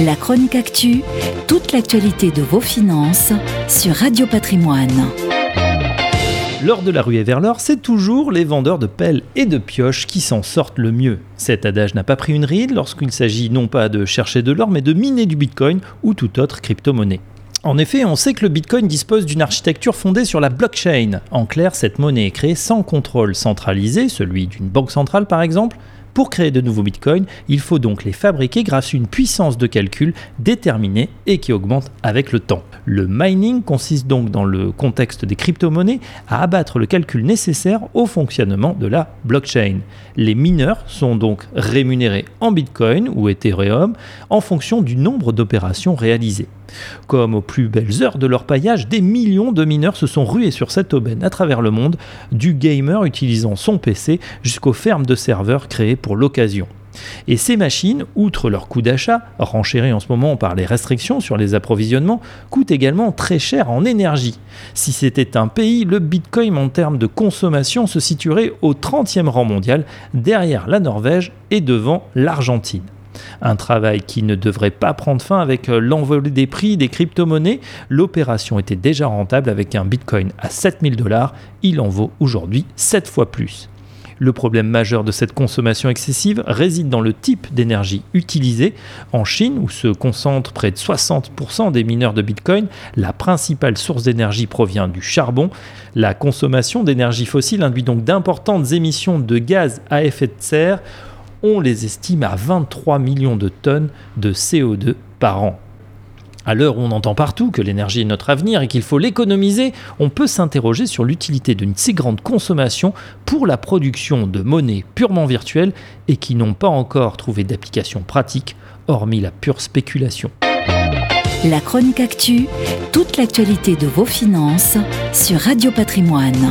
La chronique actu, toute l'actualité de vos finances sur Radio Patrimoine. Lors de la ruée vers l'or, c'est toujours les vendeurs de pelles et de pioches qui s'en sortent le mieux. Cet adage n'a pas pris une ride lorsqu'il s'agit non pas de chercher de l'or, mais de miner du bitcoin ou toute autre crypto-monnaie. En effet, on sait que le Bitcoin dispose d'une architecture fondée sur la blockchain. En clair, cette monnaie est créée sans contrôle centralisé, celui d'une banque centrale par exemple, pour créer de nouveaux bitcoins, il faut donc les fabriquer grâce à une puissance de calcul déterminée et qui augmente avec le temps. Le mining consiste donc dans le contexte des crypto-monnaies à abattre le calcul nécessaire au fonctionnement de la blockchain. Les mineurs sont donc rémunérés en bitcoin ou ethereum en fonction du nombre d'opérations réalisées. Comme aux plus belles heures de leur paillage, des millions de mineurs se sont rués sur cette aubaine à travers le monde, du gamer utilisant son PC jusqu'aux fermes de serveurs créées pour l'occasion. Et ces machines, outre leur coût d'achat, renchéri en ce moment par les restrictions sur les approvisionnements, coûtent également très cher en énergie. Si c'était un pays, le Bitcoin en termes de consommation se situerait au 30e rang mondial, derrière la Norvège et devant l'Argentine. Un travail qui ne devrait pas prendre fin avec euh, l'envolée des prix des crypto-monnaies. L'opération était déjà rentable avec un Bitcoin à 7000 dollars. Il en vaut aujourd'hui 7 fois plus. Le problème majeur de cette consommation excessive réside dans le type d'énergie utilisée. En Chine, où se concentrent près de 60% des mineurs de Bitcoin, la principale source d'énergie provient du charbon. La consommation d'énergie fossile induit donc d'importantes émissions de gaz à effet de serre on les estime à 23 millions de tonnes de CO2 par an. À l'heure où on entend partout que l'énergie est notre avenir et qu'il faut l'économiser, on peut s'interroger sur l'utilité d'une si grande consommation pour la production de monnaies purement virtuelles et qui n'ont pas encore trouvé d'application pratique, hormis la pure spéculation. La chronique actu, toute l'actualité de vos finances sur Radio Patrimoine.